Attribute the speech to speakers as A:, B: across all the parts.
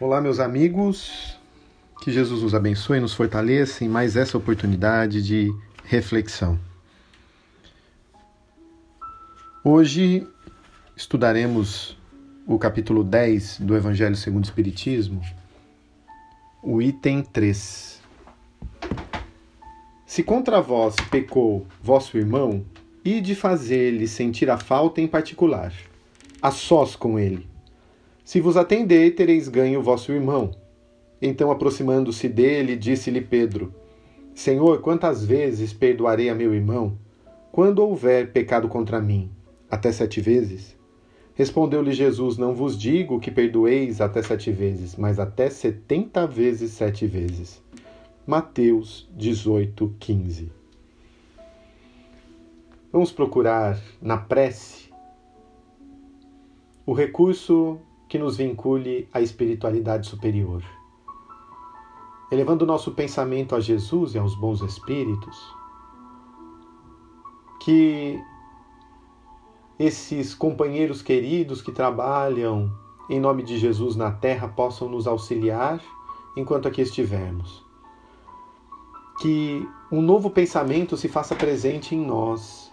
A: Olá, meus amigos. Que Jesus nos abençoe e nos fortaleça em mais essa oportunidade de reflexão. Hoje estudaremos o capítulo 10 do Evangelho segundo o Espiritismo, o item 3. Se contra vós pecou vosso irmão, ide fazer-lhe sentir a falta em particular, a sós com ele. Se vos atender, tereis ganho vosso irmão. Então, aproximando-se dele, disse-lhe Pedro: Senhor, quantas vezes perdoarei a meu irmão, quando houver pecado contra mim? Até sete vezes? Respondeu-lhe Jesus: Não vos digo que perdoeis até sete vezes, mas até setenta vezes sete vezes. Mateus 18, 15. Vamos procurar na prece o recurso que nos vincule à espiritualidade superior elevando nosso pensamento a Jesus e aos bons espíritos, que esses companheiros queridos que trabalham em nome de Jesus na terra possam nos auxiliar enquanto aqui estivermos. Que um novo pensamento se faça presente em nós,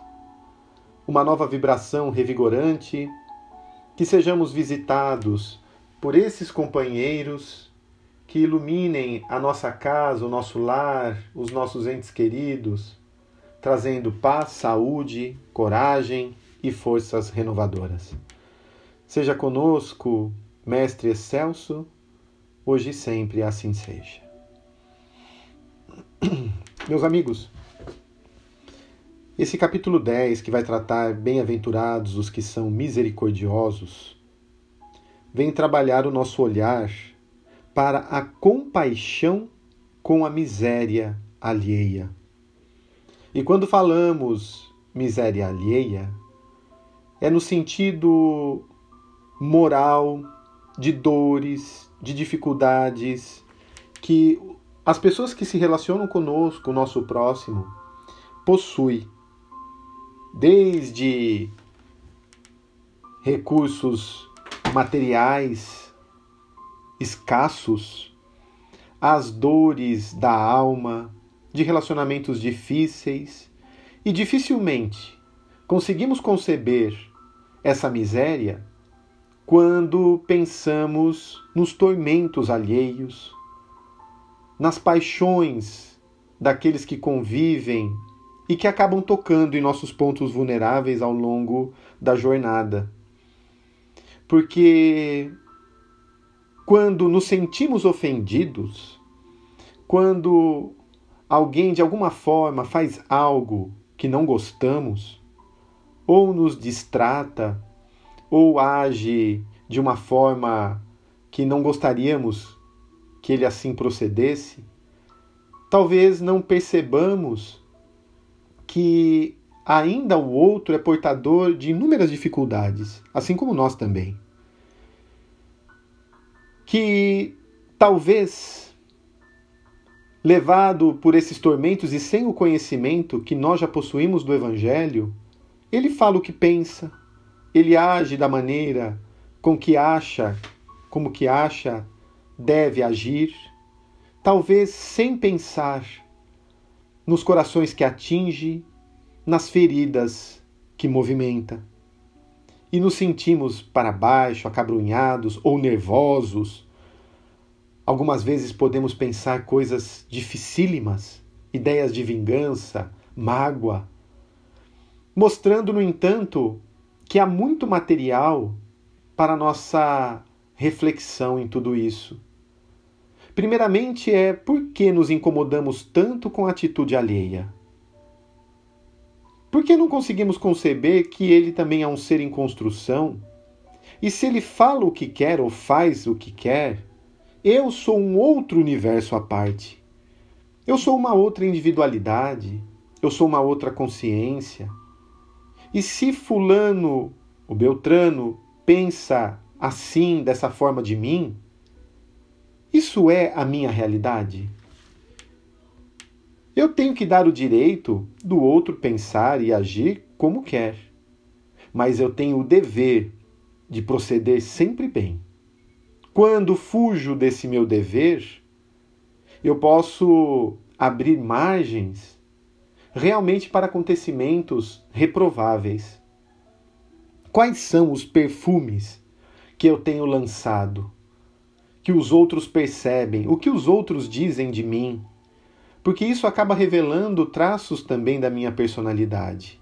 A: uma nova vibração revigorante, que sejamos visitados por esses companheiros que iluminem a nossa casa, o nosso lar, os nossos entes queridos, trazendo paz, saúde, coragem e forças renovadoras. Seja conosco, Mestre Excelso, hoje e sempre assim seja. Meus amigos, esse capítulo 10, que vai tratar bem-aventurados os que são misericordiosos, vem trabalhar o nosso olhar para a compaixão com a miséria alheia. E quando falamos miséria alheia, é no sentido moral, de dores, de dificuldades que as pessoas que se relacionam conosco, o nosso próximo, possuem. Desde recursos materiais, escassos, as dores da alma, de relacionamentos difíceis, e dificilmente conseguimos conceber essa miséria quando pensamos nos tormentos alheios, nas paixões daqueles que convivem e que acabam tocando em nossos pontos vulneráveis ao longo da jornada. Porque quando nos sentimos ofendidos, quando alguém de alguma forma faz algo que não gostamos, ou nos distrata, ou age de uma forma que não gostaríamos que ele assim procedesse, talvez não percebamos que ainda o outro é portador de inúmeras dificuldades, assim como nós também. Que talvez, levado por esses tormentos e sem o conhecimento que nós já possuímos do Evangelho, ele fala o que pensa, ele age da maneira com que acha, como que acha deve agir, talvez sem pensar nos corações que atinge, nas feridas que movimenta e nos sentimos para baixo, acabrunhados ou nervosos. Algumas vezes podemos pensar coisas dificílimas, ideias de vingança, mágoa, mostrando, no entanto, que há muito material para nossa reflexão em tudo isso. Primeiramente é por que nos incomodamos tanto com a atitude alheia? Por que não conseguimos conceber que ele também é um ser em construção? E se ele fala o que quer ou faz o que quer, eu sou um outro universo à parte. Eu sou uma outra individualidade, eu sou uma outra consciência. E se Fulano, o Beltrano, pensa assim, dessa forma de mim, isso é a minha realidade? Eu tenho que dar o direito do outro pensar e agir como quer, mas eu tenho o dever de proceder sempre bem, quando fujo desse meu dever, eu posso abrir margens realmente para acontecimentos reprováveis. Quais são os perfumes que eu tenho lançado? Que os outros percebem? O que os outros dizem de mim? Porque isso acaba revelando traços também da minha personalidade.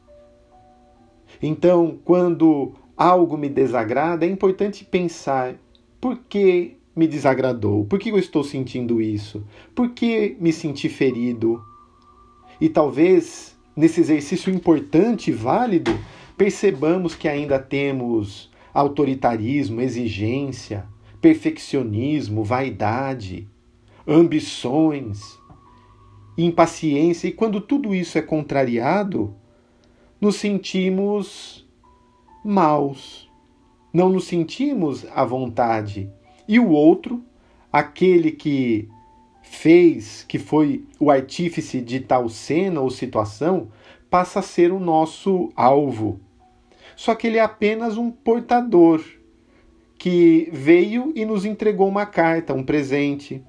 A: Então, quando algo me desagrada, é importante pensar por que me desagradou? Por que eu estou sentindo isso? Por que me senti ferido? E talvez nesse exercício importante e válido, percebamos que ainda temos autoritarismo, exigência, perfeccionismo, vaidade, ambições, impaciência, e quando tudo isso é contrariado, nos sentimos maus, não nos sentimos à vontade. E o outro, aquele que fez, que foi o artífice de tal cena ou situação, passa a ser o nosso alvo. Só que ele é apenas um portador que veio e nos entregou uma carta, um presente.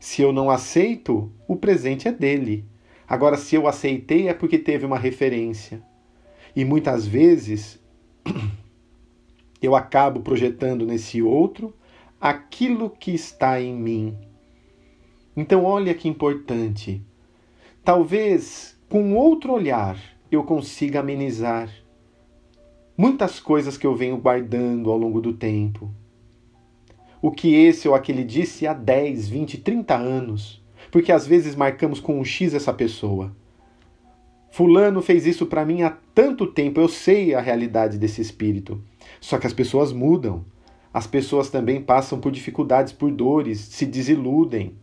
A: Se eu não aceito, o presente é dele. Agora, se eu aceitei, é porque teve uma referência. E muitas vezes eu acabo projetando nesse outro aquilo que está em mim. Então, olha que importante. Talvez com outro olhar eu consiga amenizar muitas coisas que eu venho guardando ao longo do tempo. O que esse ou aquele disse há 10, 20, 30 anos, porque às vezes marcamos com um X essa pessoa. Fulano fez isso para mim há tanto tempo, eu sei a realidade desse espírito. Só que as pessoas mudam. As pessoas também passam por dificuldades, por dores, se desiludem.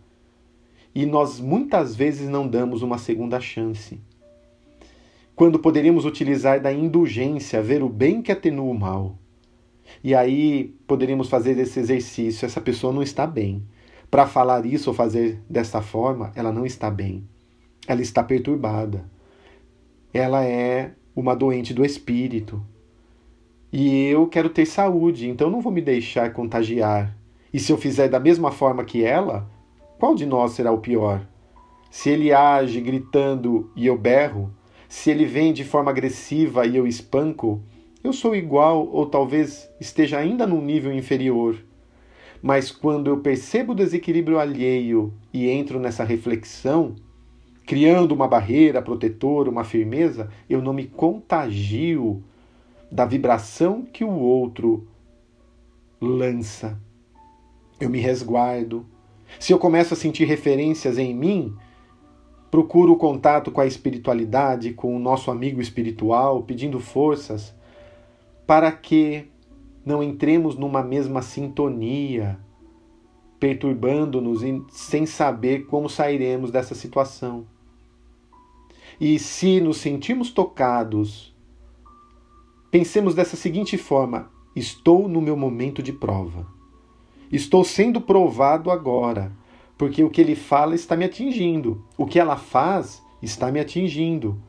A: E nós muitas vezes não damos uma segunda chance. Quando poderíamos utilizar da indulgência, ver o bem que atenua o mal. E aí poderíamos fazer esse exercício. Essa pessoa não está bem. Para falar isso ou fazer dessa forma, ela não está bem. Ela está perturbada. Ela é uma doente do espírito. E eu quero ter saúde, então não vou me deixar contagiar. E se eu fizer da mesma forma que ela, qual de nós será o pior? Se ele age gritando e eu berro, se ele vem de forma agressiva e eu espanco, eu sou igual ou talvez esteja ainda num nível inferior. Mas quando eu percebo o desequilíbrio alheio e entro nessa reflexão, criando uma barreira protetora, uma firmeza, eu não me contagio da vibração que o outro lança. Eu me resguardo. Se eu começo a sentir referências em mim, procuro o contato com a espiritualidade, com o nosso amigo espiritual, pedindo forças para que não entremos numa mesma sintonia, perturbando-nos sem saber como sairemos dessa situação. E se nos sentimos tocados Pensemos dessa seguinte forma: estou no meu momento de prova. Estou sendo provado agora, porque o que ele fala está me atingindo, o que ela faz está me atingindo.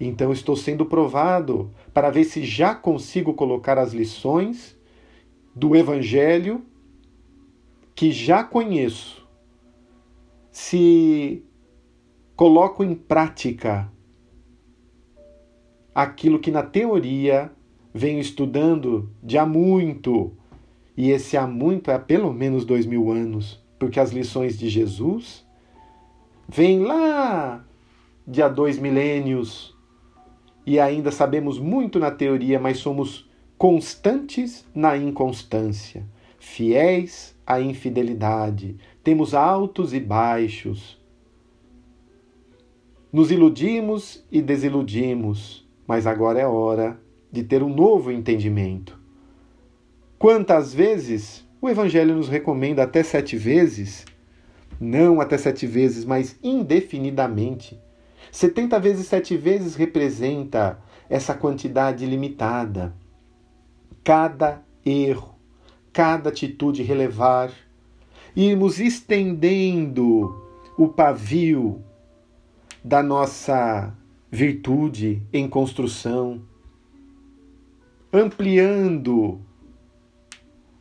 A: Então estou sendo provado para ver se já consigo colocar as lições do Evangelho que já conheço. Se coloco em prática aquilo que na teoria venho estudando de há muito, e esse há muito é há pelo menos dois mil anos, porque as lições de Jesus vêm lá de há dois milênios, e ainda sabemos muito na teoria, mas somos constantes na inconstância, fiéis à infidelidade, temos altos e baixos. Nos iludimos e desiludimos, mas agora é hora de ter um novo entendimento. Quantas vezes o Evangelho nos recomenda até sete vezes? Não até sete vezes, mas indefinidamente. Setenta vezes sete vezes representa essa quantidade limitada. Cada erro, cada atitude relevar, irmos estendendo o pavio da nossa virtude em construção, ampliando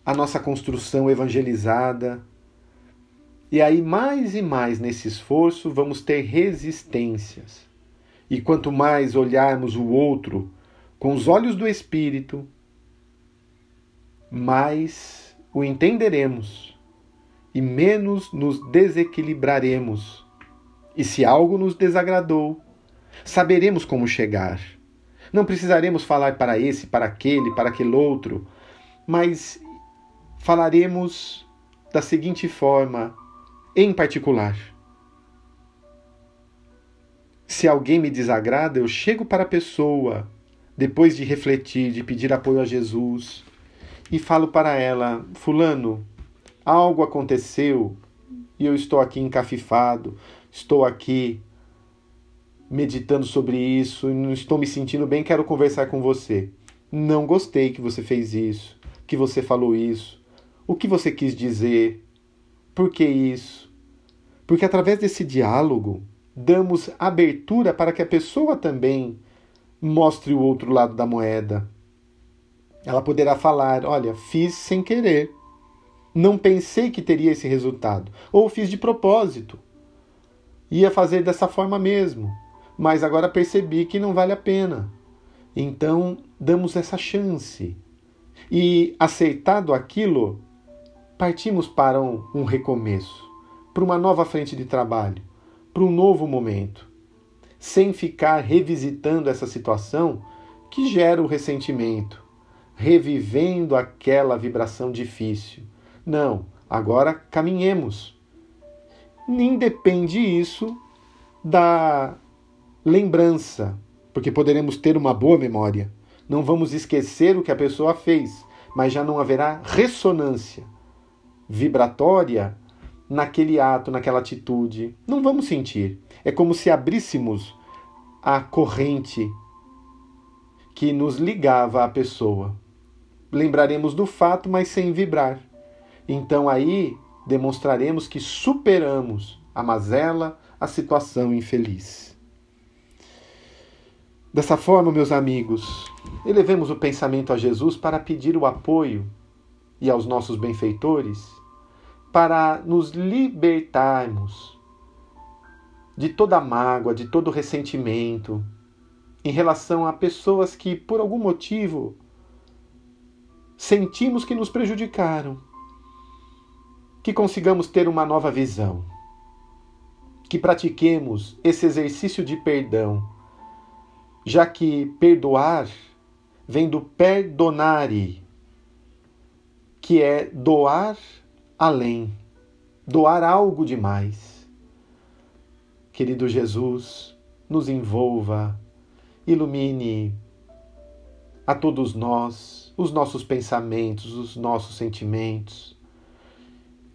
A: a nossa construção evangelizada. E aí, mais e mais nesse esforço, vamos ter resistências. E quanto mais olharmos o outro com os olhos do Espírito, mais o entenderemos e menos nos desequilibraremos. E se algo nos desagradou, saberemos como chegar. Não precisaremos falar para esse, para aquele, para aquele outro, mas falaremos da seguinte forma, em particular. Se alguém me desagrada, eu chego para a pessoa, depois de refletir, de pedir apoio a Jesus, e falo para ela: Fulano, algo aconteceu e eu estou aqui encafifado, estou aqui meditando sobre isso, não estou me sentindo bem, quero conversar com você. Não gostei que você fez isso, que você falou isso. O que você quis dizer? Por que isso? Porque através desse diálogo, damos abertura para que a pessoa também mostre o outro lado da moeda. Ela poderá falar: Olha, fiz sem querer. Não pensei que teria esse resultado. Ou fiz de propósito. Ia fazer dessa forma mesmo. Mas agora percebi que não vale a pena. Então, damos essa chance. E aceitado aquilo, partimos para um, um recomeço, para uma nova frente de trabalho, para um novo momento, sem ficar revisitando essa situação que gera o ressentimento, revivendo aquela vibração difícil. Não, agora caminhemos. Nem depende isso da lembrança, porque poderemos ter uma boa memória. Não vamos esquecer o que a pessoa fez, mas já não haverá ressonância vibratória naquele ato, naquela atitude. Não vamos sentir. É como se abríssemos a corrente que nos ligava à pessoa. Lembraremos do fato, mas sem vibrar. Então aí demonstraremos que superamos a mazela, a situação infeliz. Dessa forma, meus amigos, elevemos o pensamento a Jesus para pedir o apoio e aos nossos benfeitores para nos libertarmos de toda mágoa, de todo ressentimento em relação a pessoas que, por algum motivo, sentimos que nos prejudicaram. Que consigamos ter uma nova visão. Que pratiquemos esse exercício de perdão, já que perdoar vem do perdonare, que é doar além, doar algo demais. Querido Jesus, nos envolva, ilumine a todos nós, os nossos pensamentos, os nossos sentimentos.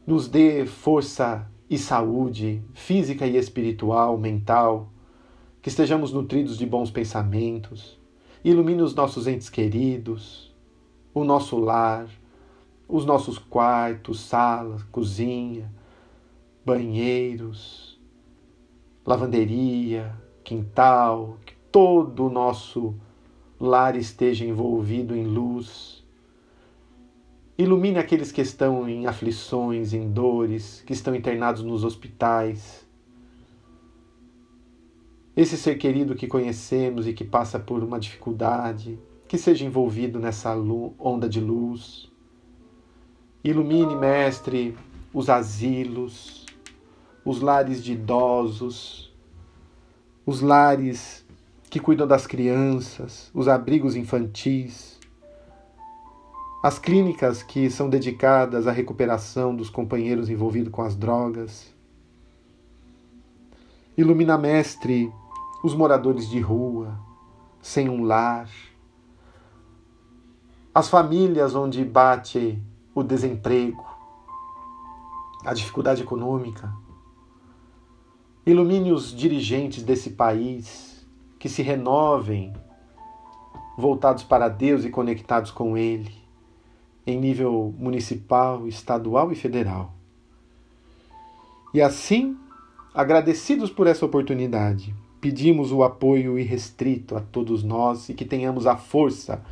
A: Nos dê força e saúde física e espiritual, mental, que estejamos nutridos de bons pensamentos. Ilumine os nossos entes queridos, o nosso lar, os nossos quartos, salas, cozinha, banheiros, lavanderia, quintal, que todo o nosso lar esteja envolvido em luz. Ilumine aqueles que estão em aflições, em dores, que estão internados nos hospitais. Esse ser querido que conhecemos e que passa por uma dificuldade, que seja envolvido nessa onda de luz. Ilumine, Mestre, os asilos, os lares de idosos, os lares que cuidam das crianças, os abrigos infantis, as clínicas que são dedicadas à recuperação dos companheiros envolvidos com as drogas. Ilumina, Mestre, os moradores de rua, sem um lar, as famílias onde bate o desemprego, a dificuldade econômica. Ilumine os dirigentes desse país que se renovem, voltados para Deus e conectados com Ele, em nível municipal, estadual e federal. E assim, agradecidos por essa oportunidade, pedimos o apoio irrestrito a todos nós e que tenhamos a força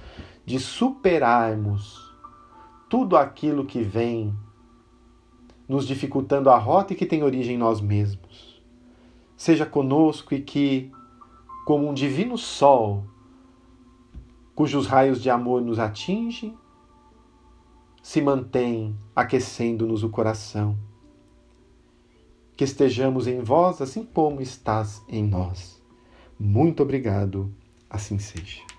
A: de superarmos tudo aquilo que vem nos dificultando a rota e que tem origem em nós mesmos. Seja conosco e que, como um divino sol, cujos raios de amor nos atingem, se mantém aquecendo-nos o coração. Que estejamos em vós assim como estás em nós. Muito obrigado, assim seja.